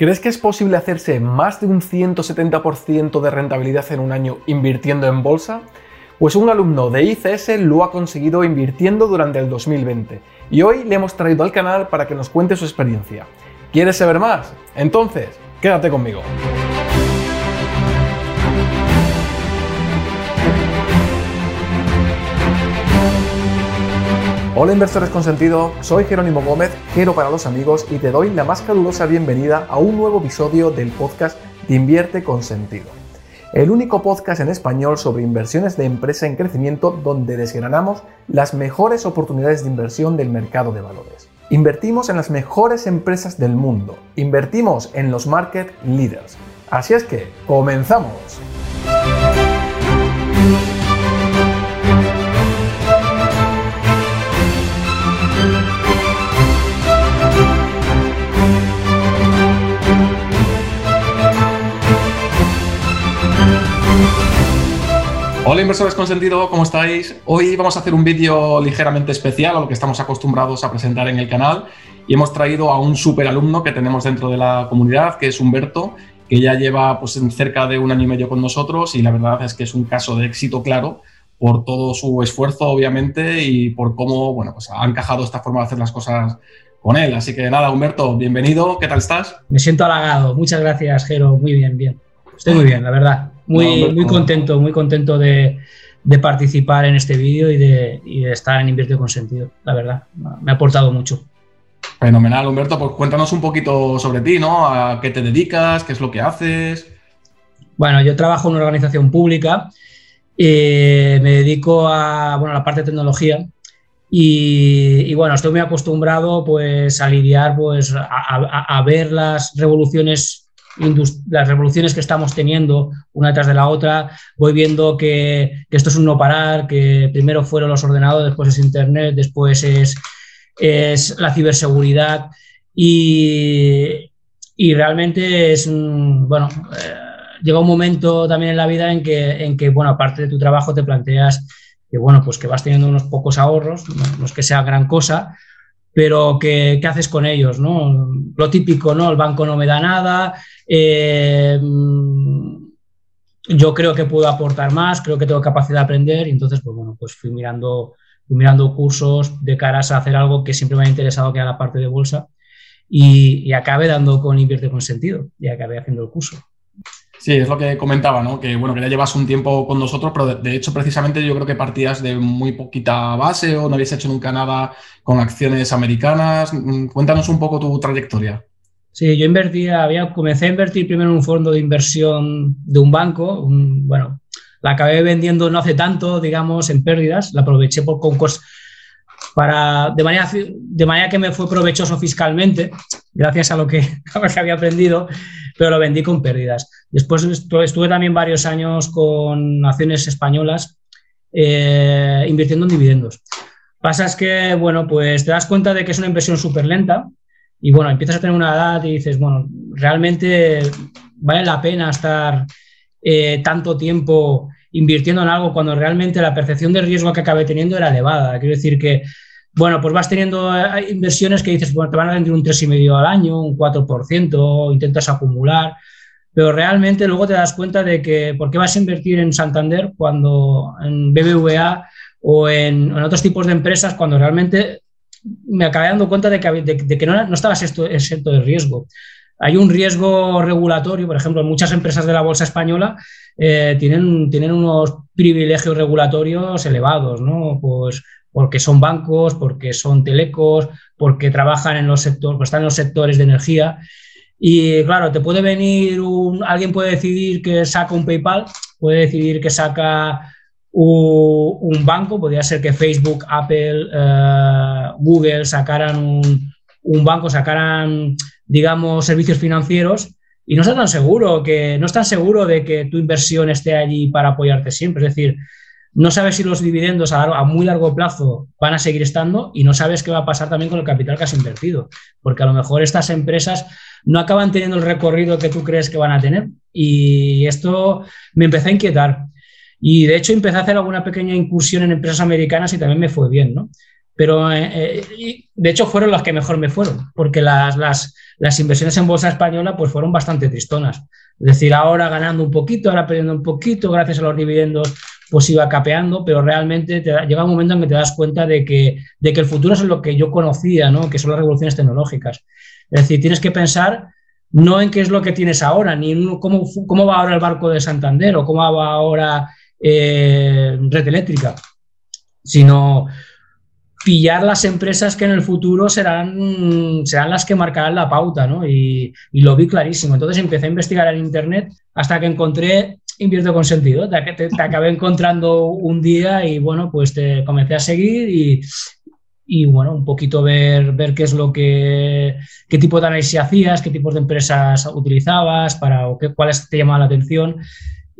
¿Crees que es posible hacerse más de un 170% de rentabilidad en un año invirtiendo en bolsa? Pues un alumno de ICS lo ha conseguido invirtiendo durante el 2020 y hoy le hemos traído al canal para que nos cuente su experiencia. ¿Quieres saber más? Entonces, quédate conmigo. Hola inversores con sentido, soy Jerónimo Gómez, Jero para los amigos y te doy la más calurosa bienvenida a un nuevo episodio del podcast de Invierte con sentido. El único podcast en español sobre inversiones de empresa en crecimiento donde desgranamos las mejores oportunidades de inversión del mercado de valores. Invertimos en las mejores empresas del mundo, invertimos en los market leaders. Así es que, comenzamos. Hola inversores con sentido, ¿cómo estáis? Hoy vamos a hacer un vídeo ligeramente especial a lo que estamos acostumbrados a presentar en el canal y hemos traído a un super alumno que tenemos dentro de la comunidad, que es Humberto, que ya lleva pues, cerca de un año y medio con nosotros y la verdad es que es un caso de éxito claro por todo su esfuerzo, obviamente, y por cómo bueno, pues, ha encajado esta forma de hacer las cosas con él. Así que nada, Humberto, bienvenido, ¿qué tal estás? Me siento halagado, muchas gracias, Jero, muy bien, bien. Estoy muy bien, la verdad. Muy, muy contento, muy contento de, participar en este vídeo y de, estar en Invierte con Sentido, la verdad. Me ha aportado mucho. Fenomenal, Humberto. Pues cuéntanos un poquito sobre ti, ¿no? ¿A qué te dedicas? ¿Qué es lo que haces? Bueno, yo trabajo en una organización pública. Eh, me dedico a, bueno, la parte de tecnología. Y, bueno, estoy muy acostumbrado pues, a lidiar, pues, a ver las revoluciones las revoluciones que estamos teniendo una detrás de la otra, voy viendo que, esto es un no parar, que primero fueron los ordenadores, después es Internet, después es, es la ciberseguridad y, y realmente es, bueno, eh, llega un momento también en la vida en que, en que, bueno, aparte de tu trabajo te planteas que, bueno, pues que vas teniendo unos pocos ahorros, no es que sea gran cosa, pero ¿qué, ¿qué, haces con ellos? ¿no? Lo típico, ¿no? El banco no me da nada, eh, yo creo que puedo aportar más, creo que tengo capacidad de aprender y entonces, pues bueno, pues fui mirando, fui mirando cursos de caras a hacer algo que siempre me ha interesado, que era la parte de bolsa y, y acabé dando con Invierte con Sentido y acabé haciendo el curso. Sí, es lo que comentaba, ¿no? Que bueno, que ya llevas un tiempo con nosotros, pero de, hecho, precisamente yo creo que partías de muy poquita base o no habías hecho nunca nada con acciones americanas. Mm, cuéntanos un poco tu trayectoria. Sí, yo invertía, había, comencé a invertir primero en un fondo de inversión de un banco. bueno, la acabé vendiendo no hace tanto, digamos, en pérdidas. La aproveché por concurso para, de, manera, de manera que me fue provechoso fiscalmente, gracias a lo, que, a lo que había aprendido, pero lo vendí con pérdidas. Después estuve también varios años con acciones españolas eh, invirtiendo en dividendos. Pasa es que, bueno, pues te das cuenta de que es una inversión súper lenta y, bueno, empiezas a tener una edad y dices, bueno, realmente vale la pena estar eh, tanto tiempo invirtiendo en algo cuando realmente la percepción de riesgo que acabé teniendo era elevada. Quiero decir que, bueno, pues vas teniendo eh, inversiones que dices, bueno, te van a rendir un 3,5 al año, un 4%, intentas acumular, pero realmente luego te das cuenta de que, ¿por qué vas a invertir en Santander cuando en BBVA o en, otros tipos de empresas cuando realmente me acabé dando cuenta de que, no, no estabas exento de riesgo? Hay un riesgo regulatorio, por ejemplo, muchas empresas de la bolsa española eh, tienen, tienen unos privilegios regulatorios elevados, ¿no? Pues porque son bancos, porque son telecos, porque trabajan en los sectores, pues están en los sectores de energía. Y claro, te puede venir alguien puede decidir que saca un PayPal, puede decidir que saca un, banco, podría ser que Facebook, Apple, eh, Google sacaran un, banco, sacaran, digamos, servicios financieros y no está tan seguro que no estás seguro de que tu inversión esté allí para apoyarte siempre. Es decir, no sabes si los dividendos a, muy largo plazo van a seguir estando y no sabes qué va a pasar también con el capital que has invertido, porque a lo mejor estas empresas no acaban teniendo el recorrido que tú crees que van a tener. Y esto me empezó a inquietar. Y de hecho empecé a hacer alguna pequeña incursión en empresas americanas y también me fue bien, ¿no? pero eh, de hecho fueron las que mejor me fueron, porque las, las, las, inversiones en bolsa española pues fueron bastante tristonas. Es decir, ahora ganando un poquito, ahora perdiendo un poquito, gracias a los dividendos pues iba capeando, pero realmente te llega un momento en que te das cuenta de que, de que el futuro es lo que yo conocía, ¿no? que son las revoluciones tecnológicas. Es decir, tienes que pensar no en qué es lo que tienes ahora, ni en cómo, cómo va ahora el barco de Santander o cómo va ahora red eléctrica, sino pillar las empresas que en el futuro serán, serán las que marcarán la pauta, ¿no? Y, lo vi clarísimo. Entonces empecé a investigar en Internet hasta que encontré Invierto con Sentido. Te acabé encontrando un día y bueno, pues te comencé a seguir y, y bueno, un poquito ver, ver qué es lo que, qué tipo de análisis hacías, qué tipos de empresas utilizabas, para, o qué, cuáles te llamaban la atención.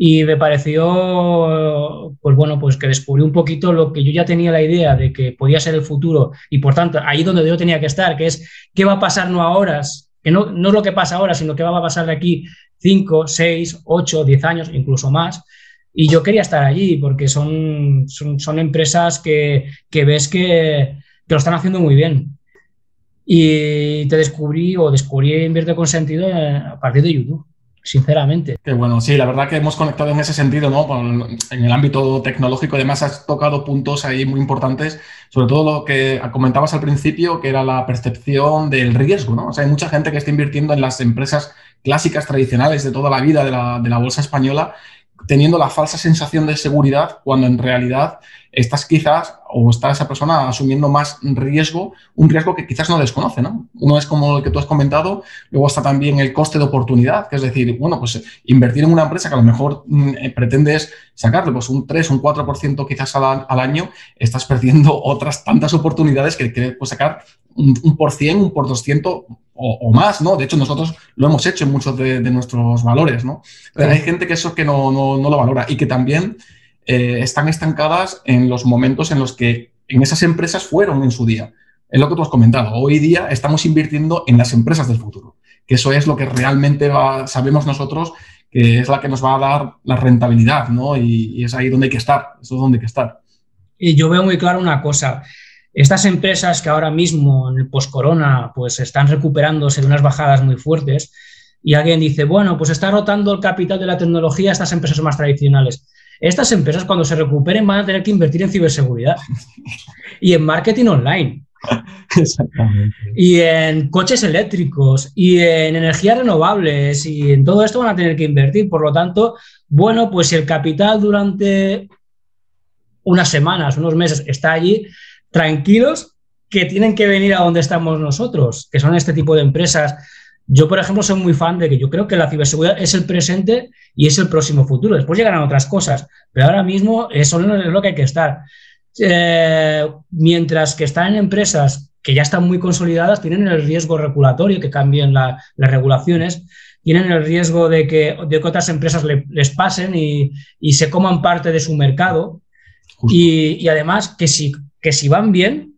Y me pareció, pues bueno, pues que descubrí un poquito lo que yo ya tenía la idea de que podía ser el futuro y por tanto ahí donde yo tenía que estar, que es qué va a pasar no ahora, que no, no es lo que pasa ahora, sino qué va a pasar de aquí 5, 6, 8, 10 años, incluso más. Y yo quería estar allí porque son, son, empresas que, que ves que, que lo están haciendo muy bien. Y te descubrí o descubrí Invierte con Sentido a partir de YouTube, sinceramente. Qué bueno, sí, la verdad que hemos conectado en ese sentido, ¿no? en el ámbito tecnológico, además has tocado puntos ahí muy importantes, sobre todo lo que comentabas al principio, que era la percepción del riesgo, ¿no? O sea, hay mucha gente que está invirtiendo en las empresas clásicas, tradicionales de toda la vida de la, de la bolsa española teniendo la falsa sensación de seguridad cuando en realidad estás quizás o está esa persona asumiendo más riesgo, un riesgo que quizás no desconoce, ¿no? Uno es como el que tú has comentado, luego está también el coste de oportunidad, que es decir, bueno, pues invertir en una empresa que a lo mejor mm, eh, pretendes sacarle pues un 3, un 4% quizás al, al, año, estás perdiendo otras tantas oportunidades que quieres pues, sacar un, un por cien, un por 200 o, más, ¿no? De hecho, nosotros lo hemos hecho en muchos de, nuestros valores, ¿no? Pero hay gente que eso que no, no, no lo valora y que también eh, están estancadas en los momentos en los que en esas empresas fueron en su día. Es lo que tú has comentado. Hoy día estamos invirtiendo en las empresas del futuro, que eso es lo que realmente sabemos nosotros que es la que nos va a dar la rentabilidad, ¿no? Y, y es ahí donde hay que estar, eso es donde hay que estar. Y yo veo muy claro una cosa. Estas empresas que ahora mismo en el post-corona pues están recuperándose de unas bajadas muy fuertes y alguien dice, bueno, pues está rotando el capital de la tecnología a estas empresas más tradicionales. Estas empresas cuando se recuperen van a tener que invertir en ciberseguridad y en marketing online. Exactamente. Y en coches eléctricos y en energías renovables y en todo esto van a tener que invertir. Por lo tanto, bueno, pues si el capital durante unas semanas, unos meses está allí, tranquilos que tienen que venir a donde estamos nosotros, que son este tipo de empresas. Yo, por ejemplo, soy muy fan de que yo creo que la ciberseguridad es el presente y es el próximo futuro. Después llegarán otras cosas, pero ahora mismo eso es lo que hay que estar. Eh, mientras que están en empresas que ya están muy consolidadas, tienen el riesgo regulatorio, que cambien las regulaciones, tienen el riesgo de que, de otras empresas les pasen y, y, se coman parte de su mercado. Y, y, además que si que si van bien,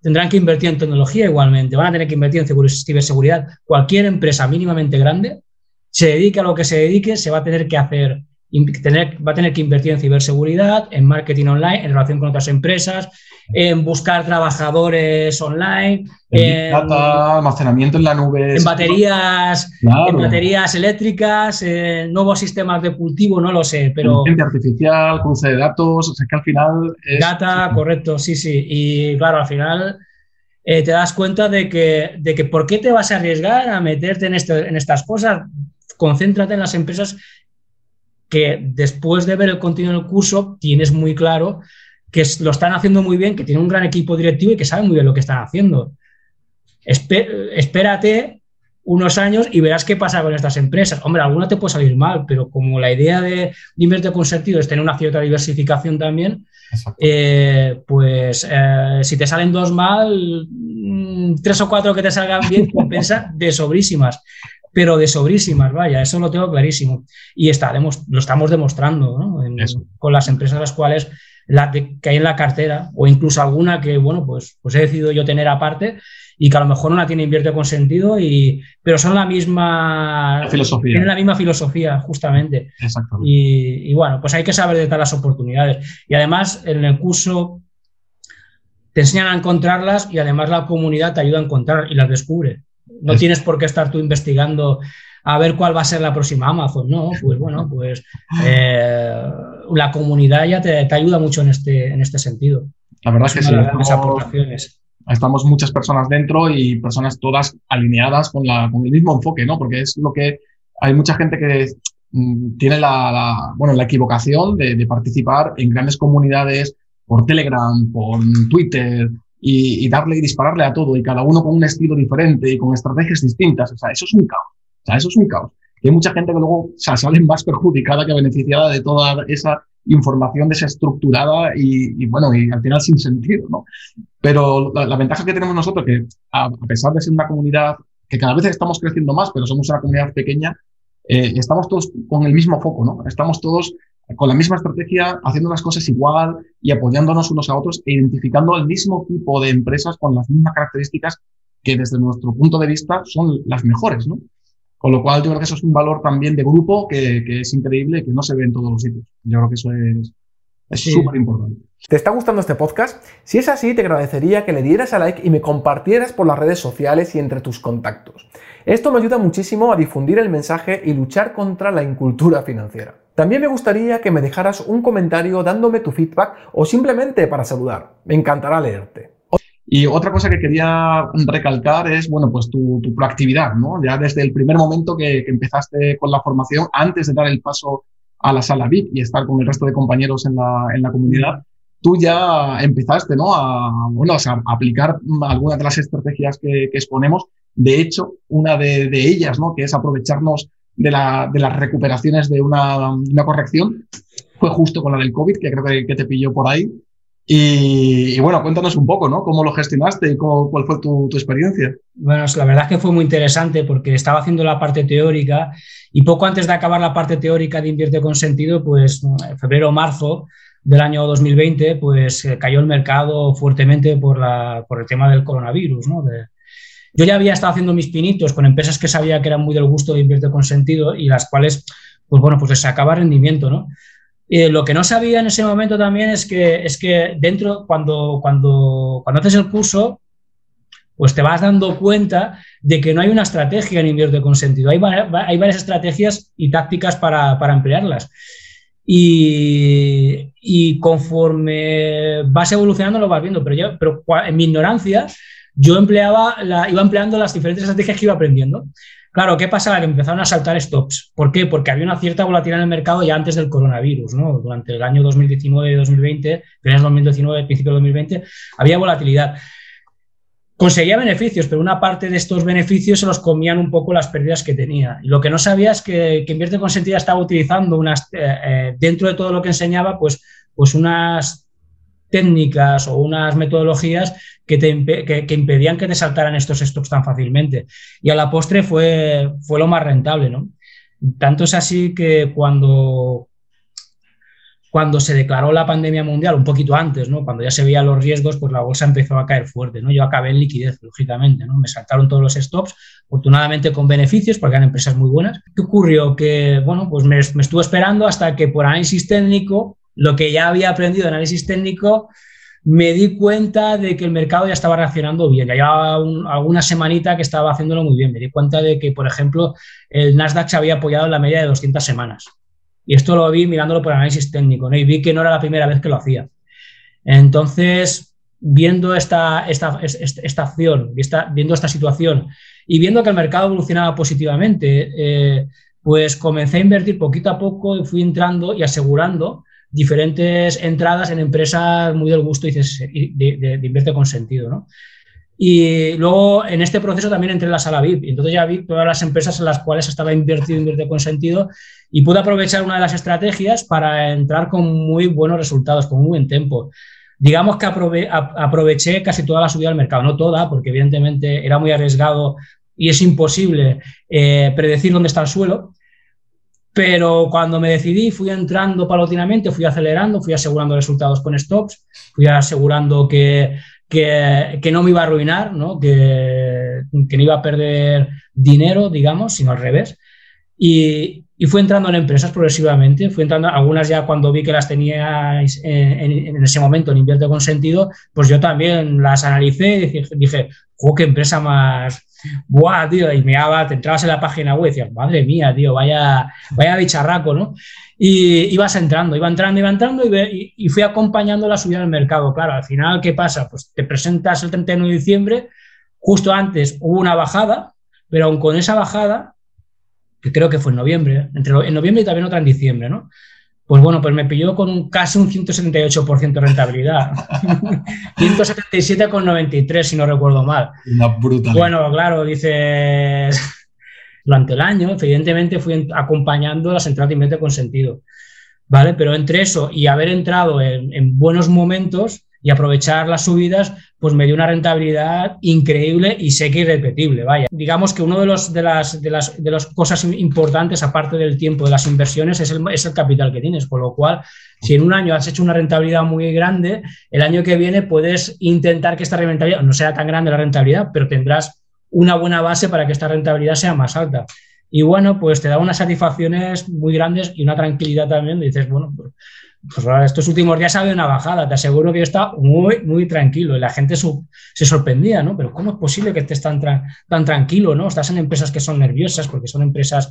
tendrán que invertir en tecnología igualmente, van a tener que invertir en ciberseguridad. Cualquier empresa mínimamente grande, se dedique a lo que se dedique, se va a tener que hacer, tener, va a tener que invertir en ciberseguridad, en marketing online, en relación con otras empresas, en buscar trabajadores online, en, almacenamiento en la nube. En baterías, en baterías eléctricas, en nuevos sistemas de cultivo, no lo sé, pero. Inteligencia artificial, cruce de datos, o sea que al final. Data, correcto, sí, sí. Y claro, al final. Eh, te das cuenta de que, de que por qué te vas a arriesgar a meterte en, este, en estas cosas. Concéntrate en las empresas que después de ver el contenido del curso tienes muy claro que lo están haciendo muy bien, que tienen un gran equipo directivo y que saben muy bien lo que están haciendo. espérate unos años y verás qué pasa con estas empresas. Hombre, alguna te puede salir mal, pero como la idea de, invertir con sentido es tener una cierta diversificación también, eh, pues eh, si te salen dos mal, mm, tres o cuatro que te salgan bien, compensa de sobrísimas pero de sobrísimas, vaya, eso lo tengo clarísimo. Y estaremos, lo estamos demostrando ¿no? con las empresas las cuales la que hay en la cartera, o incluso alguna que, bueno, pues, pues he decidido yo tener aparte y que a lo mejor no la tiene invierte con sentido, y, pero son la misma filosofía. Tienen la misma filosofía, justamente. Y, y, bueno, pues hay que saber de las oportunidades. Y además, en el curso te enseñan a encontrarlas y además la comunidad te ayuda a encontrar y las descubre. No tienes por qué estar tú investigando a ver cuál va a ser la próxima Amazon, ¿no? Pues bueno, pues eh, la comunidad ya te, ayuda mucho en este, en este sentido. La verdad es que sí, aportaciones. estamos muchas personas dentro y personas todas alineadas con, la, con el mismo enfoque, ¿no? Porque es lo que hay mucha gente que mm, tiene la, bueno, la equivocación de, participar en grandes comunidades por Telegram, por Twitter y, darle y dispararle a todo y cada uno con un estilo diferente y con estrategias distintas. O sea, eso es un caos. O sea, eso es un caos. Y hay mucha gente que luego sale más perjudicada que beneficiada de toda esa información desestructurada y, y, bueno, y al final sin sentido, ¿no? Pero la, ventaja que tenemos nosotros, que a, pesar de ser una comunidad que cada vez estamos creciendo más, pero somos una comunidad pequeña, eh, estamos todos con el mismo foco, ¿no? Estamos todos con la misma estrategia, haciendo las cosas igual y apoyándonos unos a otros e identificando el mismo tipo de empresas con las mismas características que desde nuestro punto de vista son las mejores, ¿no? Con lo cual yo creo que eso es un valor también de grupo que, es increíble y que no se ve en todos los sitios. Yo creo que eso es súper importante. ¿Te está gustando este podcast? Si es así, te agradecería que le dieras a like y me compartieras por las redes sociales y entre tus contactos. Esto me ayuda muchísimo a difundir el mensaje y luchar contra la incultura financiera. También me gustaría que me dejaras un comentario dándome tu feedback o simplemente para saludar. Me encantará leerte. Y otra cosa que quería recalcar es, bueno, pues tu, proactividad, ¿no? Ya desde el primer momento que, empezaste con la formación, antes de dar el paso a la sala VIP y estar con el resto de compañeros en la, comunidad, tú ya empezaste, ¿no? A, bueno, a aplicar algunas de las estrategias que exponemos de hecho, una de, ellas, ¿no? que es aprovecharnos de, las recuperaciones de una, corrección, fue justo con la del COVID, que creo que, te pilló por ahí. Y, bueno, cuéntanos un poco, ¿no? ¿Cómo lo gestionaste y cuál fue tu, experiencia? Bueno, la verdad es que fue muy interesante porque estaba haciendo la parte teórica y poco antes de acabar la parte teórica de Invierte con Sentido, pues en febrero o marzo del año 2020, pues eh, cayó el mercado fuertemente por, la, por el tema del coronavirus, ¿no? De, yo ya había estado haciendo mis pinitos con empresas que sabía que eran muy del gusto de invierte con sentido y las cuales, pues bueno, pues les sacaba rendimiento, ¿no? Eh, lo que no sabía en ese momento también es que, es que dentro, cuando, cuando, cuando haces el curso, pues te vas dando cuenta de que no hay una estrategia en invierte con sentido. Hay, hay varias estrategias y tácticas para, para emplearlas. Y, y, conforme vas evolucionando lo vas viendo, pero yo, pero en mi ignorancia yo empleaba iba empleando las diferentes estrategias que iba aprendiendo. Claro, ¿qué pasaba? Que empezaron a saltar stops. ¿Por qué? Porque había una cierta volatilidad en el mercado ya antes del coronavirus, ¿no? Durante el año 2019 y 2020, finales 2019, principio de 2020, había volatilidad. Conseguía beneficios, pero una parte de estos beneficios se los comían un poco las pérdidas que tenía. Y lo que no sabía es que, que Invierte con Sentido estaba utilizando unas, eh, eh, dentro de todo lo que enseñaba, pues, pues unas técnicas o unas metodologías que, impedían que te saltaran estos stocks tan fácilmente. Y a la postre fue, fue lo más rentable, ¿no? Tanto es así que cuando, cuando se declaró la pandemia mundial, un poquito antes, ¿no? Cuando ya se veían los riesgos, pues la bolsa empezó a caer fuerte, ¿no? Yo acabé en liquidez, lógicamente, ¿no? Me saltaron todos los stops, afortunadamente con beneficios, porque eran empresas muy buenas. ¿Qué ocurrió? Que, bueno, pues me, me estuve esperando hasta que por análisis técnico lo que ya había aprendido de análisis técnico, me di cuenta de que el mercado ya estaba reaccionando bien. Ya llevaba alguna semanita que estaba haciéndolo muy bien. Me di cuenta de que, por ejemplo, el Nasdaq se había apoyado en la media de 200 semanas. Y esto lo vi mirándolo por análisis técnico, ¿no? Y vi que no era la primera vez que lo hacía. Entonces, viendo esta, esta, esta, acción, viendo esta situación y viendo que el mercado evolucionaba positivamente, eh, pues comencé a invertir poquito a poco y fui entrando y asegurando diferentes entradas en empresas muy del gusto y de, invierte con sentido, ¿no? Y luego en este proceso también entré en la sala VIP. Entonces ya vi todas las empresas en las cuales estaba invertido, invierte con sentido y pude aprovechar una de las estrategias para entrar con muy buenos resultados, con muy buen tiempo. Digamos que aproveché casi toda la subida del mercado, no toda, porque evidentemente era muy arriesgado y es imposible eh, predecir dónde está el suelo, pero cuando me decidí, fui entrando paulatinamente, fui acelerando, fui asegurando resultados con stops, fui asegurando que, que, que no me iba a arruinar, ¿no? Que, que, no iba a perder dinero, digamos, sino al revés. Y, y fui entrando en empresas progresivamente, fui entrando, algunas ya cuando vi que las tenía en, ese momento en Invierte con Sentido, pues yo también las analicé y dije, dije qué empresa más, buah, tío, y miraba, te entrabas en la página web y decías, madre mía, tío, vaya, vaya bicharraco, ¿no? Y ibas entrando, iba entrando, iba entrando y, y, fui acompañando la subida del mercado. Claro, al final, ¿qué pasa? Pues te presentas el 31 de diciembre, justo antes hubo una bajada, pero aún con esa bajada que creo que fue en noviembre, entre en noviembre y también otra en diciembre, ¿no? Pues bueno, pues me pilló con un, casi un 178% de rentabilidad. 177,93 si no recuerdo mal. Una brutal. Bueno, claro, dices, durante el año, evidentemente fui acompañando las entradas de invierte con sentido. ¿Vale? Pero entre eso y haber entrado en, en buenos momentos, y aprovechar las subidas, pues me dio una rentabilidad increíble y sé que irrepetible. Vaya, digamos que uno de los de las, de las, de las cosas importantes, aparte del tiempo de las inversiones, es el, es el capital que tienes. Por lo cual, si en un año has hecho una rentabilidad muy grande, el año que viene puedes intentar que esta rentabilidad no sea tan grande la rentabilidad, pero tendrás una buena base para que esta rentabilidad sea más alta. Y bueno, pues te da unas satisfacciones muy grandes y una tranquilidad también. Dices, bueno, pues pues ahora estos últimos días ha habido una bajada, te aseguro que yo estaba muy, muy tranquilo y la gente se sorprendía, ¿no? Pero ¿cómo es posible que estés tan, tan tranquilo, ¿no? Estás en empresas que son nerviosas porque son empresas,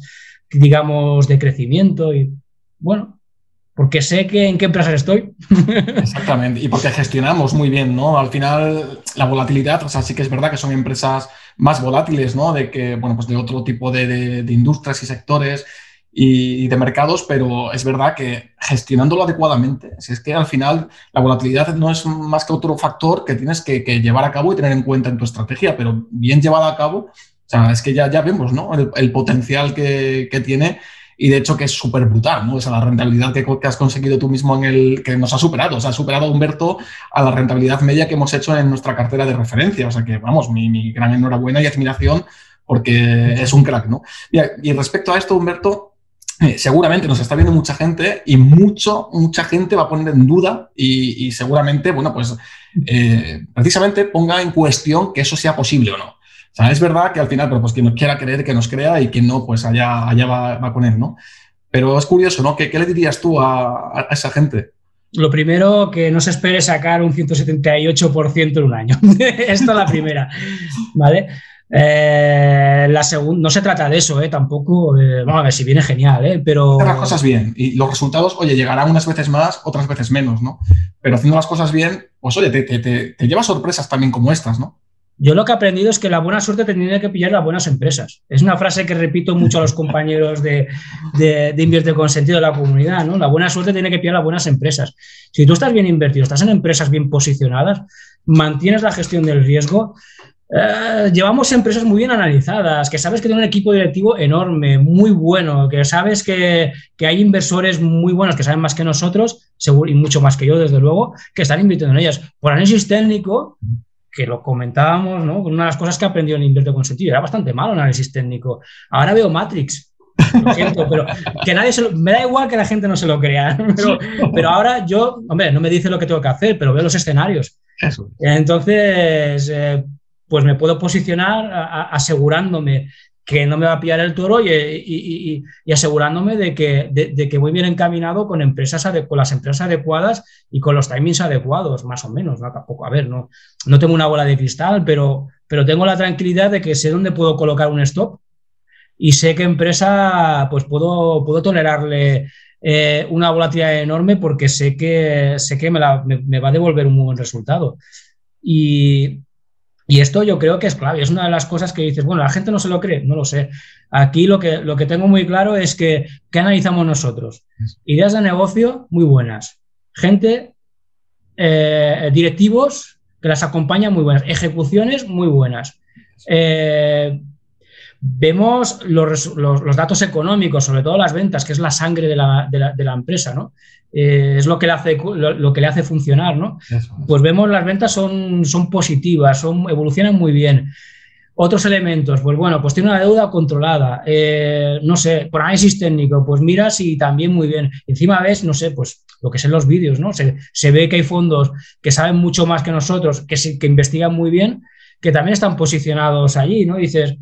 digamos, de crecimiento y, bueno, porque sé que en qué empresas estoy. Exactamente, y porque gestionamos muy bien, ¿no? Al final, la volatilidad, o sea, sí que es verdad que son empresas más volátiles, ¿no? De que, bueno, pues de otro tipo de industrias y sectores y, de mercados, pero es verdad que gestionándolo adecuadamente, si es que al final la volatilidad no es más que otro factor que tienes que, llevar a cabo y tener en cuenta en tu estrategia, pero bien llevada a cabo, o sea, es que ya, ya vemos ¿no? el, potencial que, que, tiene y de hecho que es súper brutal, ¿no? O sea, la rentabilidad que, que, has conseguido tú mismo en el que nos ha superado, o sea, ha superado Humberto a la rentabilidad media que hemos hecho en nuestra cartera de referencia, o sea que vamos, mi, mi gran enhorabuena y admiración porque es un crack, ¿no? Y respecto a esto, Humberto, eh, seguramente nos está viendo mucha gente y mucho, mucha gente va a poner en duda y, seguramente, bueno, pues eh, precisamente ponga en cuestión que eso sea posible o no. O sea, es verdad que al final, pero pues quien nos quiera creer, que nos crea y quien no, pues allá, allá va, va con él, ¿no? Pero es curioso, ¿no? ¿Qué, qué le dirías tú a, a, esa gente? Lo primero, que no se espere sacar un 178% en un año. Esta es la primera, ¿vale? Eh, la segunda, no se trata de eso, eh, tampoco. Eh, vamos a ver si viene genial, eh, pero. Hacer las cosas bien y los resultados, oye, llegarán unas veces más, otras veces menos, ¿no? Pero haciendo las cosas bien, pues oye, te, te, te, lleva sorpresas también como estas, ¿no? Yo lo que he aprendido es que la buena suerte tendría que pillar las buenas empresas. Es una frase que repito mucho a los compañeros de, de, de, Invierte con Sentido de la comunidad, ¿no? La buena suerte tiene que pillar las buenas empresas. Si tú estás bien invertido, estás en empresas bien posicionadas, mantienes la gestión del riesgo, eh, llevamos empresas muy bien analizadas, que sabes que tienen un equipo directivo enorme, muy bueno, que sabes que, que, hay inversores muy buenos que saben más que nosotros, seguro, y mucho más que yo, desde luego, que están invirtiendo en ellas. Por análisis técnico, que lo comentábamos, ¿no? Una de las cosas que aprendió en Invierte con Sentido, era bastante malo el análisis técnico. Ahora veo Matrix. Lo siento, pero que nadie se lo, me da igual que la gente no se lo crea, pero, pero ahora yo, hombre, no me dice lo que tengo que hacer, pero veo los escenarios. Entonces, eh, pues me puedo posicionar asegurándome que no me va a pillar el toro y, asegurándome de que, de, que, voy bien encaminado con, empresas con las empresas adecuadas y con los timings adecuados, más o menos. ¿no? Tampoco, a ver, no, no tengo una bola de cristal, pero, pero tengo la tranquilidad de que sé dónde puedo colocar un stop y sé qué empresa pues puedo, puedo tolerarle eh, una volatilidad enorme porque sé que, sé que me, me va a devolver un muy buen resultado. Y, y esto yo creo que es clave, es una de las cosas que dices, bueno, la gente no se lo cree, no lo sé. Aquí lo que, lo que tengo muy claro es que, ¿qué analizamos nosotros? Ideas de negocio muy buenas, gente, eh, directivos que las acompañan muy buenas, ejecuciones muy buenas. Eh, vemos los, los, datos económicos, sobre todo las ventas, que es la sangre de la, de la, de la empresa, ¿no? Eh, es lo que le hace, lo, que le hace funcionar, ¿no? Pues vemos las ventas son, son positivas, son, evolucionan muy bien. Otros elementos, pues bueno, pues tiene una deuda controlada, eh, no sé, por análisis técnico, pues miras y también muy bien. Encima ves, no sé, pues lo que es en los vídeos, ¿no? Se, se, ve que hay fondos que saben mucho más que nosotros, que, que investigan muy bien, que también están posicionados allí, ¿no? dices,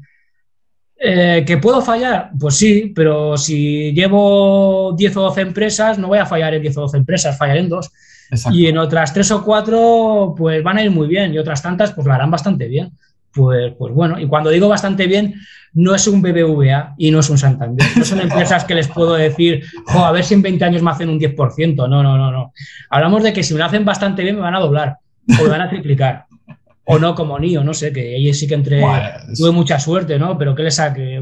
Eh, ¿Que puedo fallar? Pues sí, pero si llevo 10 o 12 empresas, no voy a fallar en 10 o 12 empresas, fallaré en dos. Y en otras tres o cuatro, pues van a ir muy bien y otras tantas, pues lo harán bastante bien. Pues, pues bueno, y cuando digo bastante bien, no es un BBVA y no es un Santander. No son empresas que les puedo decir, a ver si en 20 años me hacen un 10%. No, no, no, no. Hablamos de que si me lo hacen bastante bien, me van a doblar o me van a triplicar. O no como Nio, no sé, que ahí sí que entré, tuve mucha suerte, ¿no? Pero que le saque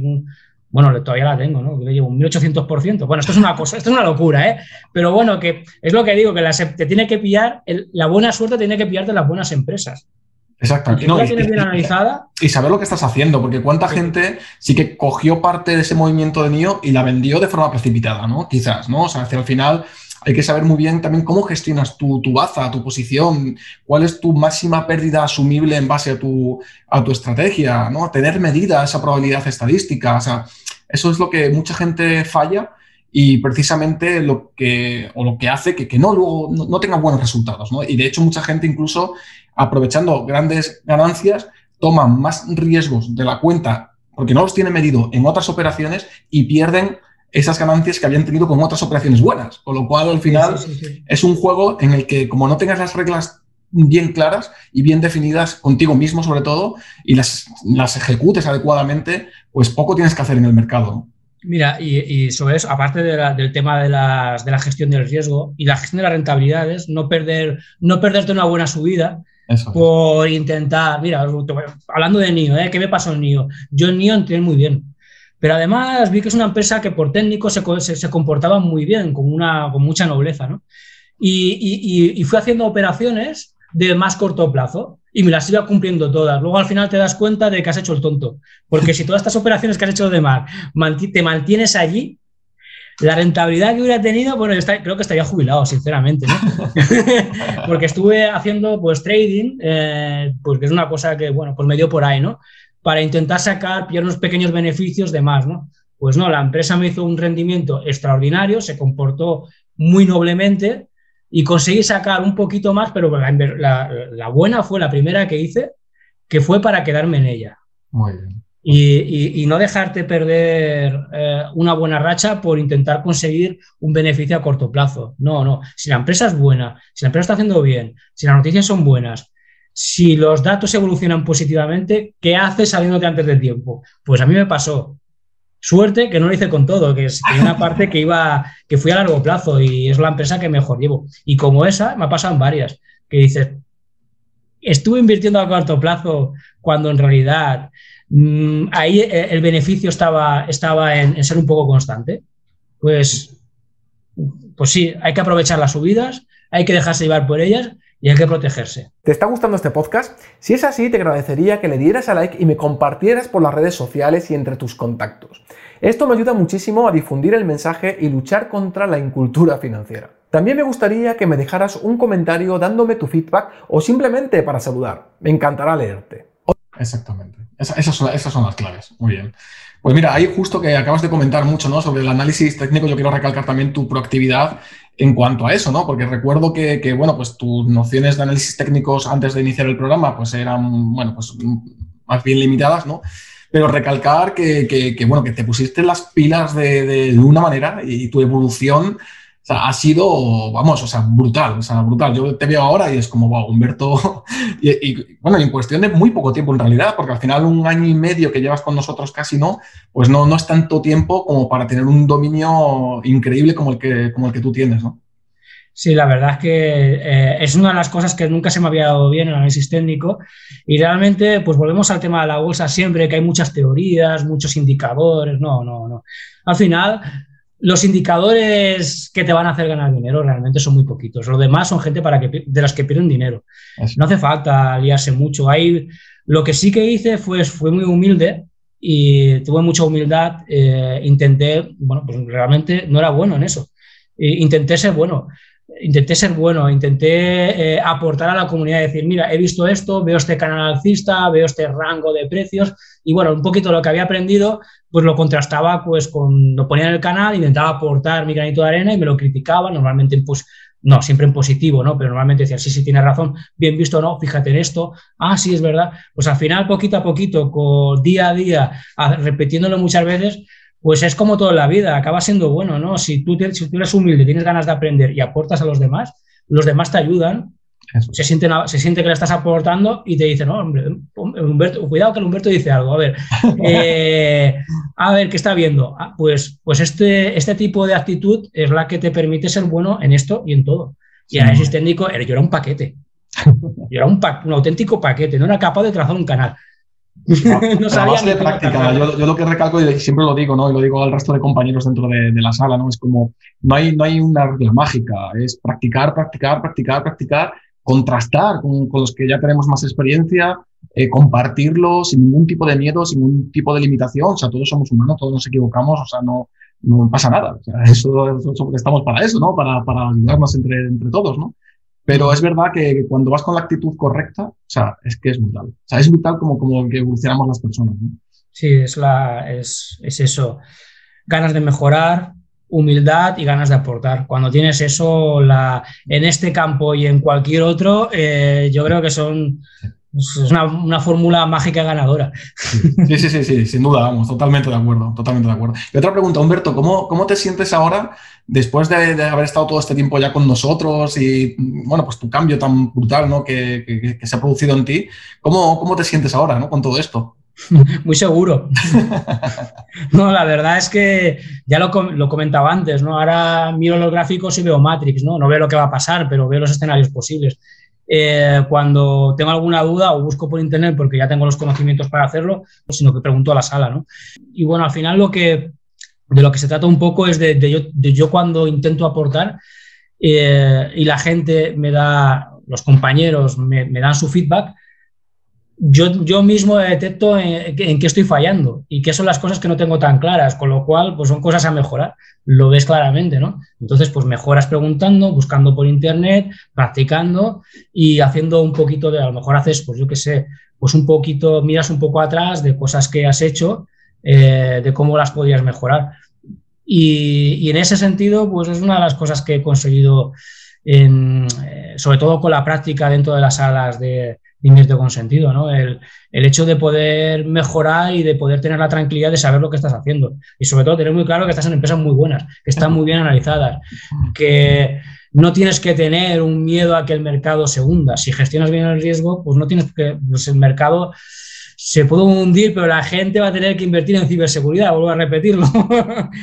bueno, todavía la tengo, ¿no? Que le llevo un 1800%. Bueno, esto es una cosa, esto es una locura, ¿eh? Pero bueno, que es lo que digo, que la, te tiene que pillar, la buena suerte tiene que pillarte las buenas empresas. Exacto. Y, no, tienes bien analizada. Y saber lo que estás haciendo, porque cuánta gente sí que cogió parte de ese movimiento de NIO y la vendió de forma precipitada, ¿no? Quizás, ¿no? O sea, hacia el final hay que saber muy bien también cómo gestionas tu, tu baza, tu posición, cuál es tu máxima pérdida asumible en base a tu, a tu estrategia, ¿no? Tener medida esa probabilidad estadística. Eso es lo que mucha gente falla y precisamente lo que, o lo que hace que, que no, luego no, tenga buenos resultados. Y de hecho mucha gente incluso aprovechando grandes ganancias toma más riesgos de la cuenta porque no los tiene medido en otras operaciones y pierden esas ganancias que habían tenido con otras operaciones buenas. Con lo cual, al final, es un juego en el que, como no tengas las reglas bien claras y bien definidas contigo mismo, sobre todo, y las, las ejecutes adecuadamente, pues poco tienes que hacer en el mercado. Mira, y, sobre eso, aparte del tema de, de, la gestión del riesgo y la gestión de las rentabilidades, no, perder, no perderte una buena subida por intentar, mira, hablando de NIO, ¿eh? ¿qué me pasó en NIO? Yo en NIO entré muy bien, pero además vi que es una empresa que por técnico se, se, comportaba muy bien, con, una, con mucha nobleza, ¿no? Y, y, fui haciendo operaciones de más corto plazo y me las iba cumpliendo todas. Luego al final te das cuenta de que has hecho el tonto, porque si todas estas operaciones que has hecho de mar te mantienes allí, la rentabilidad que hubiera tenido, bueno, creo que estaría jubilado, sinceramente, ¿no? porque estuve haciendo pues trading, eh, pues que es una cosa que, bueno, pues me dio por ahí, ¿no? Para intentar sacar, pillar unos pequeños beneficios de más, ¿no? Pues no, la empresa me hizo un rendimiento extraordinario, se comportó muy noblemente y conseguí sacar un poquito más, pero la, buena fue la primera que hice, que fue para quedarme en ella. Muy bien. Y, no dejarte perder eh, una buena racha por intentar conseguir un beneficio a corto plazo. No, no. Si la empresa es buena, si la empresa está haciendo bien, si las noticias son buenas, si los datos evolucionan positivamente, ¿qué haces saliéndote antes del tiempo? Pues a mí me pasó. Suerte que no lo hice con todo, que es una parte que iba, que fui a largo plazo y es la empresa que mejor llevo. Y como esa, me ha pasado en varias, que dices, estuve invirtiendo a corto plazo cuando en realidad mm, ahí eh, el beneficio estaba, estaba en, ser un poco constante. Pues, pues sí, hay que aprovechar las subidas, hay que dejarse llevar por ellas y hay que protegerse. ¿Te está gustando este podcast? Si es así, te agradecería que le dieras a like y me compartieras por las redes sociales y entre tus contactos. Esto me ayuda muchísimo a difundir el mensaje y luchar contra la incultura financiera. También me gustaría que me dejaras un comentario dándome tu feedback o simplemente para saludar. Me encantará leerte. Exactamente. esas, son, esas son las claves. Muy bien. Pues mira, ahí justo que acabas de comentar mucho ¿no? sobre el análisis técnico, yo quiero recalcar también tu proactividad en cuanto a eso, ¿no? Porque recuerdo que, bueno, pues tus nociones de análisis técnicos antes de iniciar el programa, pues eran, bueno, pues más bien limitadas, ¿no? Pero recalcar que, bueno, que te pusiste las pilas de, de una manera y tu evolución o sea, ha sido, vamos, o sea, brutal, o sea, brutal. Yo te veo ahora y es como, wow, Humberto. y, bueno, en cuestión de muy poco tiempo en realidad, porque al final un año y medio que llevas con nosotros casi no, pues no, no es tanto tiempo como para tener un dominio increíble como el que, como el que tú tienes, ¿no? Sí, la verdad es que eh, es una de las cosas que nunca se me había dado bien el análisis técnico y realmente pues volvemos al tema de la bolsa siempre, que hay muchas teorías, muchos indicadores, no, no, no. Al final los indicadores que te van a hacer ganar dinero realmente son muy poquitos. Lo demás son gente para que, de las que pierden dinero. No hace falta liarse mucho. Ahí, lo que sí que hice fue, fue muy humilde y tuve mucha humildad. Eh, intenté, bueno, pues realmente no era bueno en eso. intenté ser bueno intenté ser bueno, intenté eh, aportar a la comunidad, decir, mira, he visto esto, veo este canal alcista, veo este rango de precios y bueno, un poquito lo que había aprendido, pues lo contrastaba pues con, lo ponía en el canal, intentaba aportar mi granito de arena y me lo criticaba, normalmente pues no, siempre en positivo, ¿no? Pero normalmente decía, sí, sí, tienes razón, bien visto, no, fíjate en esto, ah, sí, es verdad. Pues al final, poquito a poquito, día a día, repitiéndolo muchas veces, pues es como todo en la vida, acaba siendo bueno, ¿no? Si tú, si tú eres humilde, tienes ganas de aprender y aportas a los demás, los demás te ayudan, se siente, se siente que le estás aportando y te dice, no, hombre, Humberto, cuidado que el Humberto dice algo, a ver, eh, a ver, ¿qué está viendo? Ah, pues pues este, este tipo de actitud es la que te permite ser bueno en esto y en todo. Y a análisis técnico, yo era un paquete. Yo era un, un auténtico paquete, no era capaz de trazar un canal. No, sabía de práctica. Yo, lo que recalco y siempre lo digo, ¿no? Y lo digo al resto de compañeros dentro de, la sala, ¿no? Es como, no hay, no hay una regla mágica, es practicar, practicar, practicar, practicar, contrastar con, los que ya tenemos más experiencia, eh, compartirlo sin ningún tipo de miedo, sin ningún tipo de limitación. O sea, todos somos humanos, todos nos equivocamos, o sea, no, no pasa nada. O sea, eso, estamos para eso, ¿no? Para, para ayudarnos entre, entre todos, ¿no? Pero es verdad que cuando vas con la actitud correcta, o sea, es que es brutal. O sea, es brutal como, como que evolucionamos las personas. ¿no? Sí, es, la, es, es eso. Ganas de mejorar, humildad y ganas de aportar. Cuando tienes eso la, en este campo y en cualquier otro, eh, yo creo que son es una, fórmula mágica ganadora. Sí, sí, sí, sí, sin duda, vamos, totalmente de acuerdo, totalmente de acuerdo. Y otra pregunta, Humberto, ¿cómo, cómo te sientes ahora después de, haber estado todo este tiempo ya con nosotros y, bueno, pues tu cambio tan brutal ¿no? que, que, que se ha producido en ti? ¿Cómo, cómo te sientes ahora ¿no? con todo esto? Muy seguro. no, la verdad es que ya lo, lo, comentaba antes, ¿no? Ahora miro los gráficos y veo Matrix, ¿no? No veo lo que va a pasar, pero veo los escenarios posibles. Eh, cuando tengo alguna duda o busco por internet porque ya tengo los conocimientos para hacerlo, sino que pregunto a la sala, ¿no? Y bueno, al final lo que, de lo que se trata un poco es de, yo, de yo, cuando intento aportar eh, y la gente me da, los compañeros me dan su feedback, yo, yo mismo detecto en, qué estoy fallando y qué son las cosas que no tengo tan claras, con lo cual, pues son cosas a mejorar, lo ves claramente, ¿no? Entonces, pues mejoras preguntando, buscando por internet, practicando y haciendo un poquito de, a lo mejor haces, pues yo qué sé, pues un poquito, miras un poco atrás de cosas que has hecho, eh, de cómo las podrías mejorar. Y, y, en ese sentido, pues es una de las cosas que he conseguido, en, eh, sobre todo con la práctica dentro de las salas de invierte con sentido, ¿no? El, el, hecho de poder mejorar y de poder tener la tranquilidad de saber lo que estás haciendo. Y sobre todo tener muy claro que estás en empresas muy buenas, que están muy bien analizadas, que no tienes que tener un miedo a que el mercado se hunda. Si gestionas bien el riesgo, pues no tienes que, pues el mercado se puede hundir, pero la gente va a tener que invertir en ciberseguridad, vuelvo a repetirlo.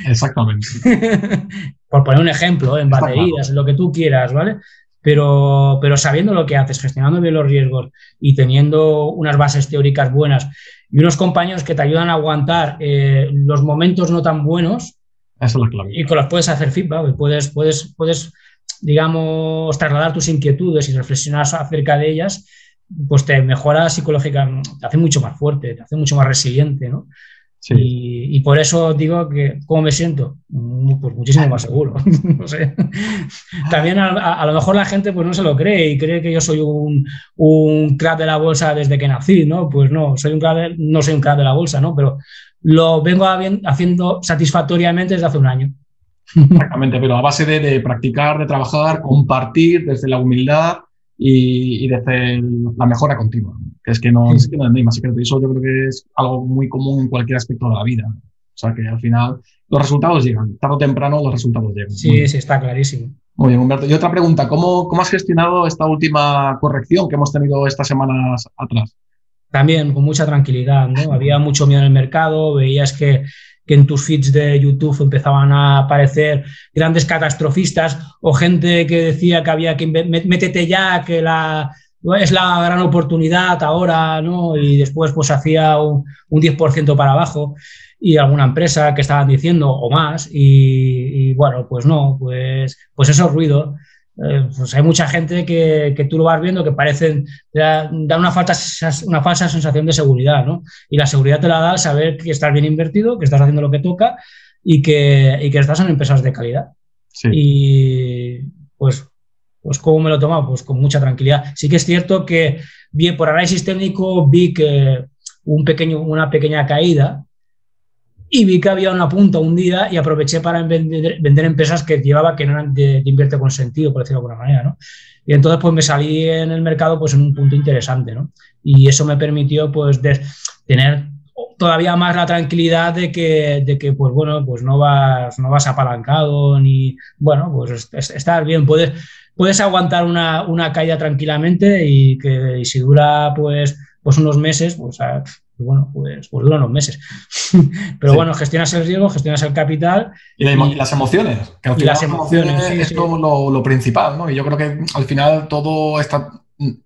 Exactamente. Por poner un ejemplo, en baterías, en lo que tú quieras, ¿vale? Pero, pero sabiendo lo que haces, gestionando bien los riesgos y teniendo unas bases teóricas buenas y unos compañeros que te ayudan a aguantar eh, los momentos no tan buenos, Eso es la clave. y que los puedes hacer feedback, puedes, puedes, puedes, digamos, trasladar tus inquietudes y reflexionar acerca de ellas, pues te mejora psicológicamente, te hace mucho más fuerte, te hace mucho más resiliente, ¿no? Y, por eso digo que, ¿cómo me siento? Mm, pues muchísimo más seguro. no sé. También a, lo mejor la gente pues no se lo cree y cree que yo soy un, un crack de la bolsa desde que nací, ¿no? Pues no, soy un crack no soy un crack de la bolsa, ¿no? Pero lo vengo haciendo satisfactoriamente desde hace un año. Exactamente, pero a base de, de practicar, de trabajar, compartir desde la humildad y, y desde la mejora continua. Es que no, es que no hay más secreto. Y eso yo creo que es algo muy común en cualquier aspecto de la vida. O sea que al final los resultados llegan. Tarde o temprano los resultados llegan. Sí, sí, está clarísimo. Muy bien, Humberto. Y otra pregunta, ¿cómo, ¿cómo has gestionado esta última corrección que hemos tenido estas semanas atrás? También con mucha tranquilidad, ¿no? Había mucho miedo en el mercado, veías que que en tus feeds de YouTube empezaban a aparecer grandes catastrofistas o gente que decía que había que métete ya, que la, es la gran oportunidad ahora, ¿no? Y después pues hacía un, un 10% para abajo y alguna empresa que estaban diciendo o más y, y bueno, pues no, pues, pues eso es ruido. Eh, pues hay mucha gente que, que, tú lo vas viendo que parecen, dan una, falta, una falsa sensación de seguridad, ¿no? Y la seguridad te la da al saber que estás bien invertido, que estás haciendo lo que toca y que, y que estás en empresas de calidad. Sí. Y pues, pues, ¿cómo me lo he tomado? Pues con mucha tranquilidad. Sí que es cierto que, bien, por análisis técnico vi que un pequeño, una pequeña caída, y vi que había una punta hundida y aproveché para vender, vender empresas que llevaba que no eran de, de invierte con sentido, por decirlo de alguna manera, ¿no? Y entonces pues me salí en el mercado pues en un punto interesante, ¿no? Y eso me permitió pues de tener todavía más la tranquilidad de que, de que pues bueno, pues no vas, no vas apalancado ni, bueno, pues estar bien, puedes, puedes aguantar una, una caída tranquilamente y que y si dura pues, pues unos meses, pues bueno, pues, pues duran unos meses. Pero bueno, gestionas el riesgo, gestionas el capital. Y, las emociones. Que y las emociones, es lo, lo, principal, ¿no? Y yo creo que al final todo está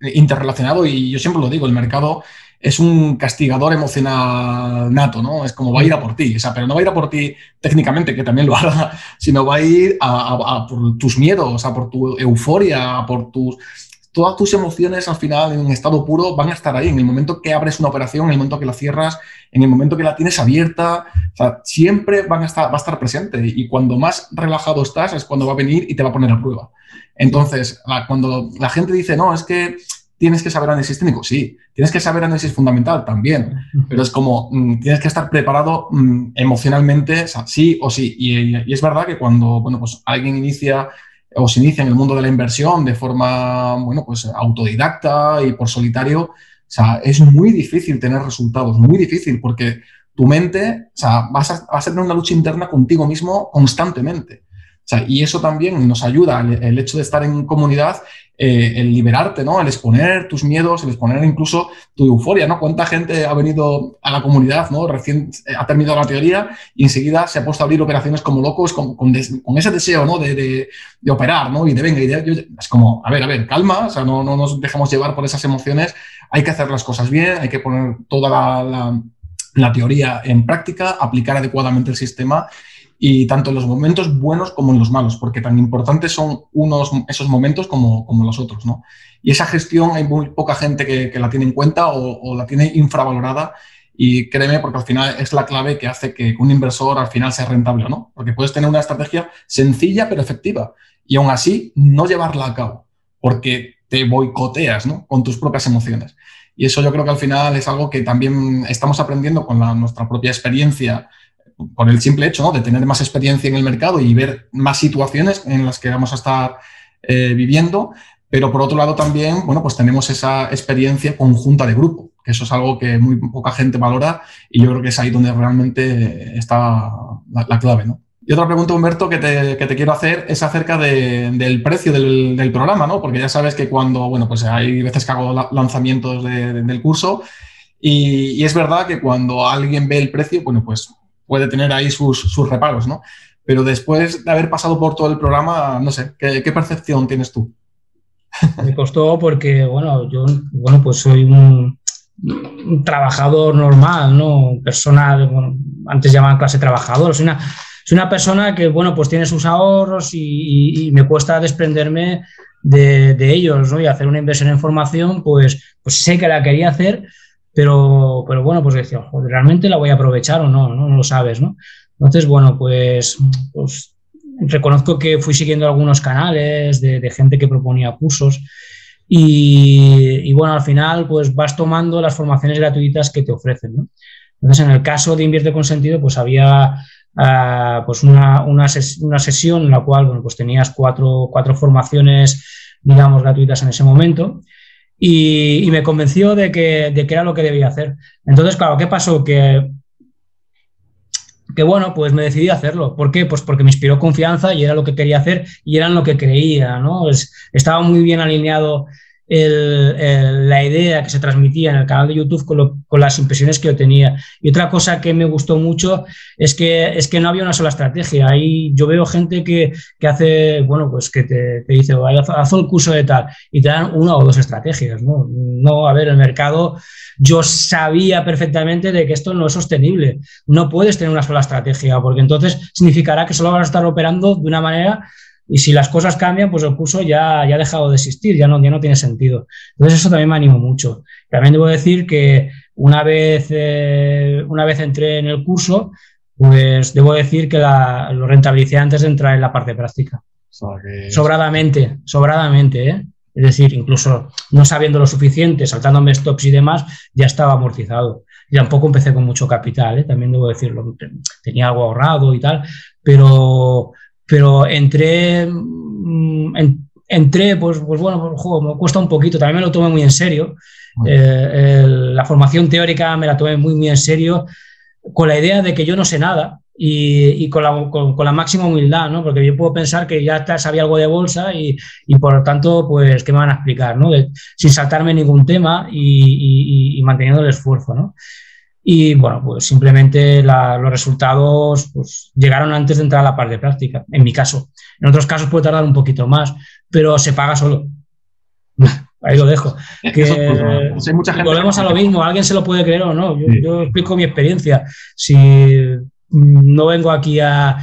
interrelacionado y yo siempre lo digo, el mercado es un castigador emocional nato, ¿no? Es como va a ir a por ti, o sea, pero no va a ir a por ti técnicamente, que también lo hará, sino va a ir a, por tus miedos, a por tu euforia, a por tus todas tus emociones al final en estado puro van a estar ahí. En el momento que abres una operación, en el momento que la cierras, en el momento que la tienes abierta, siempre van a estar, va a estar presente. Y cuando más relajado estás es cuando va a venir y te va a poner a prueba. Entonces, cuando la gente dice, no, es que tienes que saber análisis técnico, sí. Tienes que saber análisis fundamental también. Pero es como, mm, tienes que estar preparado mm, emocionalmente, sí o sí. Y, y, es verdad que cuando, bueno, pues alguien inicia o se inicia en el mundo de la inversión de forma, bueno, pues autodidacta y por solitario, o sea, es muy difícil tener resultados, muy difícil, porque tu mente, o sea, vas a, vas a tener una lucha interna contigo mismo constantemente. Y eso también nos ayuda, el, hecho de estar en comunidad, eh, el liberarte, ¿no? El exponer tus miedos, el exponer incluso tu euforia, ¿no? ¿Cuánta gente ha venido a la comunidad, ¿no? Recién eh, ha terminado la teoría y enseguida se ha puesto a abrir operaciones como locos con, con, ese deseo, ¿no? De, de, operar, ¿no? Y de venga, y de, es como, a ver, a ver, calma, o sea, no, no nos dejemos llevar por esas emociones, hay que hacer las cosas bien, hay que poner toda la, la teoría en práctica, aplicar adecuadamente el sistema y tanto en los momentos buenos como en los malos, porque tan importantes son unos, esos momentos como, como los otros. ¿no? Y esa gestión hay muy poca gente que, que la tiene en cuenta o, la tiene infravalorada y créeme, porque al final es la clave que hace que un inversor al final sea rentable o no, porque puedes tener una estrategia sencilla pero efectiva y aún así no llevarla a cabo, porque te boicoteas ¿no? con tus propias emociones. Y eso yo creo que al final es algo que también estamos aprendiendo con la, nuestra propia experiencia por el simple hecho de tener más experiencia en el mercado y ver más situaciones en las que vamos a estar eh, viviendo, pero por otro lado también, bueno, pues tenemos esa experiencia conjunta de grupo, que eso es algo que muy poca gente valora y yo creo que es ahí donde realmente está la, clave, ¿no? Y otra pregunta, Humberto, que te, que te quiero hacer es acerca de, del precio del, programa, ¿no? Porque ya sabes que cuando, bueno, pues hay veces que hago lanzamientos de, del curso y, es verdad que cuando alguien ve el precio, bueno, pues puede tener ahí sus, reparos, ¿no? Pero después de haber pasado por todo el programa, no sé, ¿qué, qué percepción tienes tú? Me costó porque, bueno, yo, bueno, pues soy un, trabajador normal, ¿no? Persona, bueno, antes llamaban clase trabajador, soy una, soy una persona que, bueno, pues tiene sus ahorros y me cuesta desprenderme de, de, ellos, ¿no? Y hacer una inversión en formación, pues, pues sé que la quería hacer, pero, pero bueno, pues decía, ¿realmente la voy a aprovechar o no? No, lo sabes, ¿no? Entonces, bueno, pues, pues, reconozco que fui siguiendo algunos canales de, gente que proponía cursos y, bueno, al final, pues vas tomando las formaciones gratuitas que te ofrecen, ¿no? Entonces, en el caso de Invierte con Sentido, pues había uh, pues una, una, sesión en la cual, bueno, pues tenías cuatro, cuatro formaciones, digamos, gratuitas en ese momento y, me convenció de que, de que, era lo que debía hacer. Entonces, claro, ¿qué pasó? Que, que bueno, pues me decidí a hacerlo. ¿Por qué? Pues porque me inspiró confianza y era lo que quería hacer y era en lo que creía, ¿no? Es, estaba muy bien alineado la idea que se transmitía en el canal de YouTube con, las impresiones que yo tenía. Y otra cosa que me gustó mucho es que, es que no había una sola estrategia. Ahí yo veo gente que, hace, bueno, pues que te, dice, haz el curso de tal y te dan una o dos estrategias. ¿no? no, a ver, el mercado, yo sabía perfectamente de que esto no es sostenible. No puedes tener una sola estrategia porque entonces significará que solo vas a estar operando de una manera y si las cosas cambian, pues el curso ya, ya ha dejado de existir, ya no, ya no tiene sentido. Entonces eso también me animó mucho. También debo decir que una vez, eh, una vez entré en el curso, pues debo decir que la, lo rentabilicé antes de entrar en la parte práctica. Sobradamente, sobradamente, ¿eh? Es decir, incluso no sabiendo lo suficiente, saltándome stops y demás, ya estaba amortizado. y tampoco empecé con mucho capital, ¿eh? también debo decirlo, tenía algo ahorrado y tal, pero, pero entré, mm, entré pues, pues bueno, pues, juego, me cuesta un poquito, también me lo tomé muy en serio, eh, la formación teórica me la tomé muy, muy en serio, con la idea de que yo no sé nada, y, con, la, con, la, máxima humildad, ¿no? Porque yo puedo pensar que ya sabía algo de bolsa y, y por lo tanto, pues, ¿qué me van a explicar, ¿no? sin saltarme ningún tema y, y, manteniendo el esfuerzo, ¿no? Y bueno, pues simplemente los resultados pues, llegaron antes de entrar a la parte de práctica, en mi caso. En otros casos puede tardar un poquito más, pero se paga solo. Ahí lo dejo. Que, pues, mucha gente volvemos a lo mismo, alguien se lo puede creer o no. Yo, yo explico mi experiencia. Si no vengo aquí a,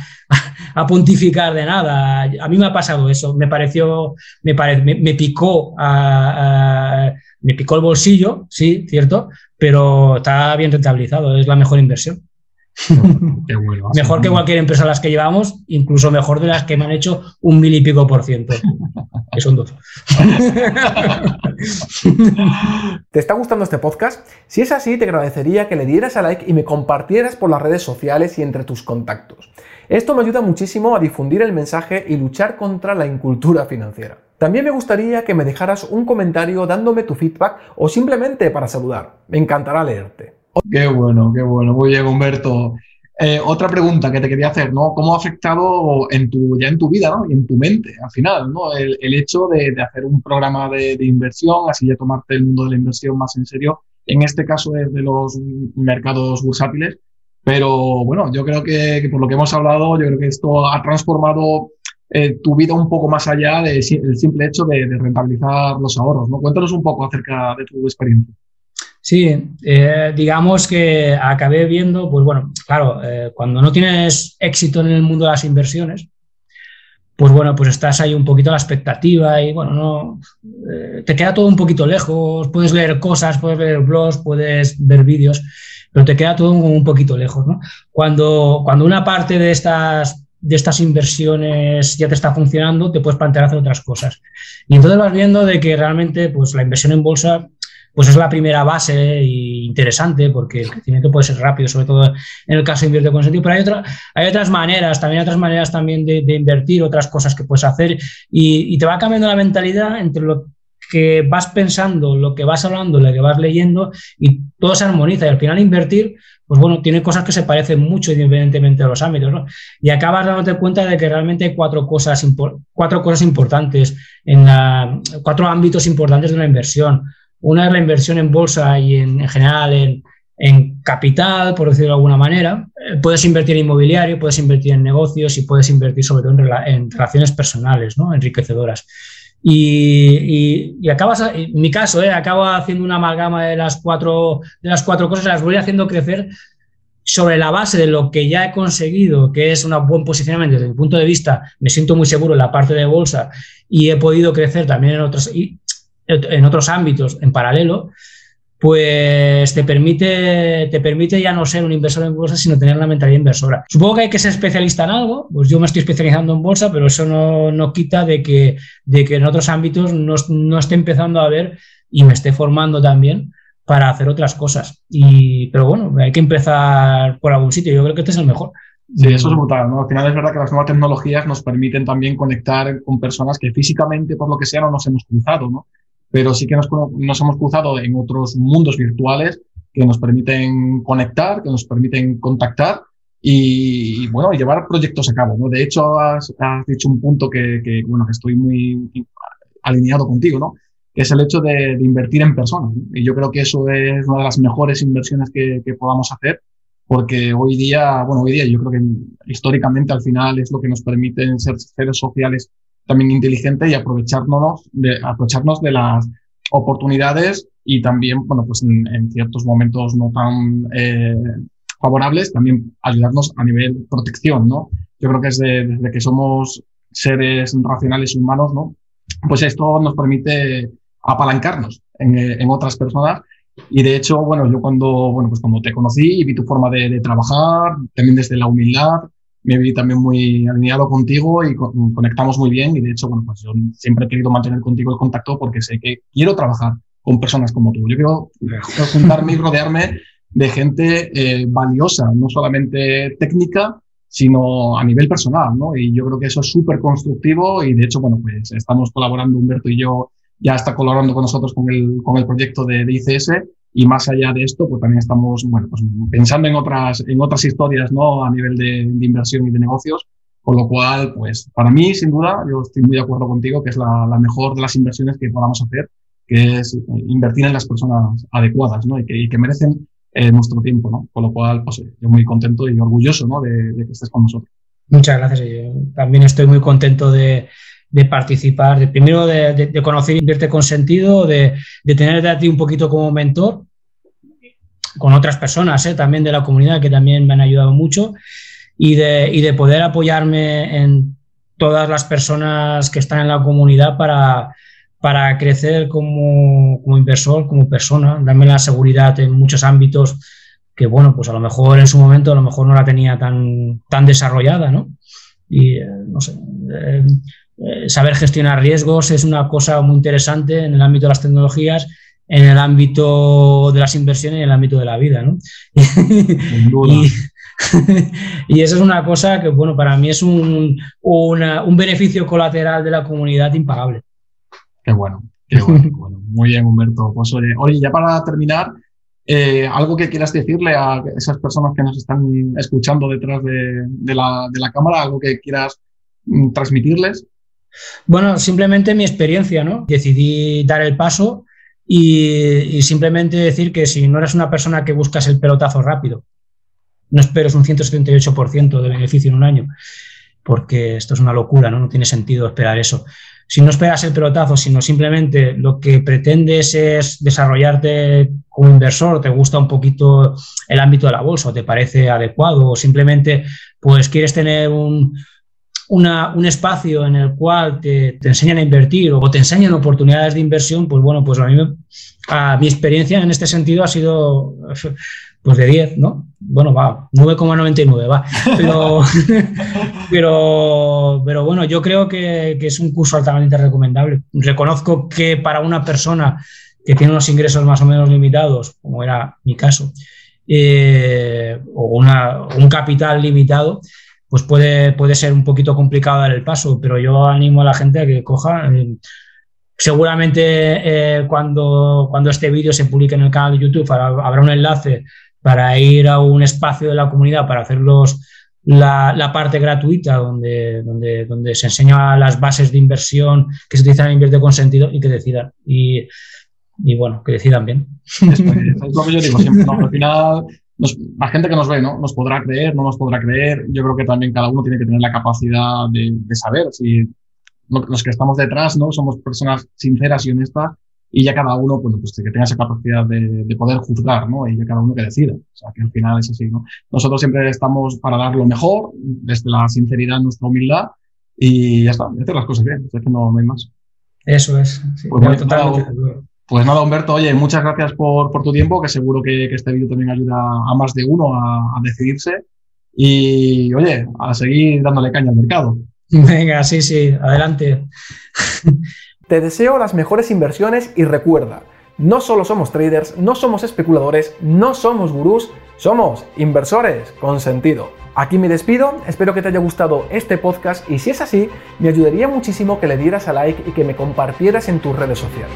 pontificar de nada. A mí me ha pasado eso. Me pareció, me, me, picó, me picó el bolsillo, sí, cierto, pero está bien rentabilizado. Es la mejor inversión. mejor que cualquier empresa a las que llevamos, incluso mejor de las que me han hecho un mil y pico por ciento. Que son dos. ¿Te está gustando este podcast? Si es así, te agradecería que le dieras a like y me compartieras por las redes sociales y entre tus contactos. Esto me ayuda muchísimo a difundir el mensaje y luchar contra la incultura financiera. También me gustaría que me dejaras un comentario dándome tu feedback o simplemente para saludar. Me encantará leerte. Qué bueno, qué bueno. Muy bien, Humberto. Eh, otra pregunta que te quería hacer, ¿no? ¿Cómo ha afectado en tu, ya en tu vida, ¿no? Y en tu mente, al final, ¿no? El, hecho de, hacer un programa de, inversión, así ya tomarte el mundo de la inversión más en serio, en este caso de los mercados bursátiles. Pero bueno, yo creo que, por lo que hemos hablado, yo creo que esto ha transformado eh, tu vida un poco más allá del simple hecho de rentabilizar los ahorros, ¿no? Cuéntanos un poco acerca de tu experiencia. Sí, eh, digamos que acabé viendo, pues bueno, claro, eh, cuando no tienes éxito en el mundo de las inversiones, pues bueno, pues estás ahí un poquito la expectativa y bueno, no, eh, te queda todo un poquito lejos, puedes leer cosas, puedes leer blogs, puedes ver vídeos, pero te queda todo un, poquito lejos, ¿no? Cuando, cuando una parte de estas, de estas inversiones ya te está funcionando, te puedes plantear hacer otras cosas. Y entonces vas viendo de que realmente pues la inversión en bolsa pues es la primera base interesante porque el crecimiento puede ser rápido, sobre todo en el caso de invierte con sentido, pero hay, otra, hay otras maneras, también hay otras maneras también de, invertir, otras cosas que puedes hacer y, te va cambiando la mentalidad entre lo que vas pensando, lo que vas hablando, lo que vas leyendo y todo se armoniza y al final invertir pues bueno, tiene cosas que se parecen mucho independientemente de los ámbitos, ¿no? Y acabas dándote cuenta de que realmente hay cuatro cosas, cuatro cosas importantes, en cuatro ámbitos importantes de una inversión. Una es la inversión en bolsa y en, general en, capital, por decirlo de alguna manera. Eh, puedes invertir en inmobiliario, puedes invertir en negocios y puedes invertir sobre todo en, relaciones personales, ¿no? enriquecedoras. Y, y, acabas, en mi caso, ¿eh? acabo haciendo una amalgama de las, cuatro, de las cuatro cosas, las voy haciendo crecer sobre la base de lo que ya he conseguido, que es un buen posicionamiento desde mi punto de vista, me siento muy seguro en la parte de bolsa y he podido crecer también en otros, en otros ámbitos en paralelo, pues te permite, te permite ya no ser un inversor en bolsa, sino tener una mentalidad inversora. Supongo que hay que ser especialista en algo, pues yo me estoy especializando en bolsa, pero eso no, no quita de que, de que en otros ámbitos no, no, esté empezando a ver y me esté formando también para hacer otras cosas. Y, pero bueno, hay que empezar por algún sitio, yo creo que este es el mejor. Sí, eso es brutal, ¿no? Al final es verdad que las nuevas tecnologías nos permiten también conectar con personas que físicamente, por lo que sea, no nos hemos cruzado, ¿no? Pero sí que nos, nos hemos cruzado en otros mundos virtuales que nos permiten conectar, que nos permiten contactar y, bueno, llevar proyectos a cabo. ¿no? De hecho, has, has dicho un punto que, que, bueno, que estoy muy alineado contigo, ¿no? que es el hecho de, de invertir en personas. Y yo creo que eso es una de las mejores inversiones que, que, podamos hacer, porque hoy día, bueno, hoy día yo creo que históricamente al final es lo que nos permite ser seres sociales también inteligente y aprovecharnos de, aprovecharnos de las oportunidades y también, bueno, pues en, ciertos momentos no tan eh, favorables, también ayudarnos a nivel protección, ¿no? Yo creo que es desde que somos seres racionales y humanos, ¿no? Pues esto nos permite apalancarnos en, en, otras personas. Y de hecho, bueno, yo cuando, bueno, pues cuando te conocí y vi tu forma de, de trabajar, también desde la humildad, me vi también muy alineado contigo y conectamos muy bien. Y de hecho, bueno, pues yo siempre he querido mantener contigo el contacto porque sé que quiero trabajar con personas como tú. Yo quiero juntarme y rodearme de gente eh, valiosa, no solamente técnica, sino a nivel personal, ¿no? Y yo creo que eso es súper constructivo y de hecho, bueno, pues estamos colaborando, Humberto y yo, ya está colaborando con nosotros con el, con el proyecto de, de ICS y más allá de esto, pues también estamos, bueno, pues pensando en otras, en otras historias, ¿no? A nivel de, de inversión y de negocios, con lo cual, pues para mí, sin duda, yo estoy muy de acuerdo contigo que es la, la mejor de las inversiones que podamos hacer, que es invertir en las personas adecuadas, ¿no? Y que, y que merecen eh, nuestro tiempo, ¿no? Con lo cual, pues yo muy contento y orgulloso, ¿no? De, de que estés con nosotros. Muchas gracias. Yo también estoy muy contento de, de participar, de primero de, de, de, conocer Invierte con Sentido, de, de tenerte a ti un poquito como mentor, con otras personas ¿eh? también de la comunidad que también me han ayudado mucho, y de, y de poder apoyarme en todas las personas que están en la comunidad para, para crecer como, como, inversor, como persona, darme la seguridad en muchos ámbitos que, bueno, pues a lo mejor en su momento a lo mejor no la tenía tan, tan desarrollada, ¿no? Y, eh, no sé, eh, eh, saber gestionar riesgos es una cosa muy interesante en el ámbito de las tecnologías, en el ámbito de las inversiones y en el ámbito de la vida, ¿no? y, y eso es una cosa que, bueno, para mí es un, una, un beneficio colateral de la comunidad impagable. Qué bueno, qué bueno, qué bueno. Muy bien, Humberto. Pues oye, oye ya para terminar, eh, algo que quieras decirle a esas personas que nos están escuchando detrás de, de, la, de la, cámara, algo que quieras mm, transmitirles. Bueno, simplemente mi experiencia, ¿no? Decidí dar el paso y, simplemente decir que si no eres una persona que buscas el pelotazo rápido, no esperes un 178% de beneficio en un año, porque esto es una locura, ¿no? No tiene sentido esperar eso. Si no esperas el pelotazo, sino simplemente lo que pretendes es desarrollarte como inversor, te gusta un poquito el ámbito de la bolsa, te parece adecuado, o simplemente pues quieres tener un, una, un espacio en el cual te, enseñan a invertir o te enseñan oportunidades de inversión, pues bueno, pues a mí a mi experiencia en este sentido ha sido pues de 10, ¿no? Bueno, va, 9,99, va. Pero, pero, pero bueno, yo creo que, es un curso altamente recomendable. Reconozco que para una persona que tiene unos ingresos más o menos limitados, como era mi caso, eh, o un capital limitado, pues puede, puede ser un poquito complicado dar el paso, pero yo animo a la gente a que coja. Eh, seguramente eh, cuando, cuando este vídeo se publique en el canal de YouTube habrá un enlace para ir a un espacio de la comunidad para hacer la, la, parte gratuita donde, donde, donde se enseña las bases de inversión que se utilizan en Invierte con Sentido y que decidan. Y, y bueno, que decidan bien. Es, es lo que yo digo siempre, ¿no? Al final, nos, la gente que nos ve, ¿no? Nos podrá creer, no nos podrá creer. Yo creo que también cada uno tiene que tener la capacidad de, de saber si los que estamos detrás, ¿no? Somos personas sinceras y honestas y ya cada uno, bueno, pues que tenga esa capacidad de, de, poder juzgar, ¿no? Y ya cada uno que decida. O sea, que al final es así, ¿no? Nosotros siempre estamos para dar lo mejor, desde la sinceridad, nuestra humildad, y ya está, hacer las cosas bien, es que no, no hay más. Eso es, sí, pues, bueno, totalmente pues nada, Humberto, oye, muchas gracias por, por tu tiempo, que seguro que, que este vídeo también ayuda a más de uno a, a decidirse. Y, oye, a seguir dándole caña al mercado. Venga, sí, sí, adelante. Te deseo las mejores inversiones y recuerda, no solo somos traders, no somos especuladores, no somos gurús, somos inversores con sentido. Aquí me despido, espero que te haya gustado este podcast y si es así, me ayudaría muchísimo que le dieras a like y que me compartieras en tus redes sociales.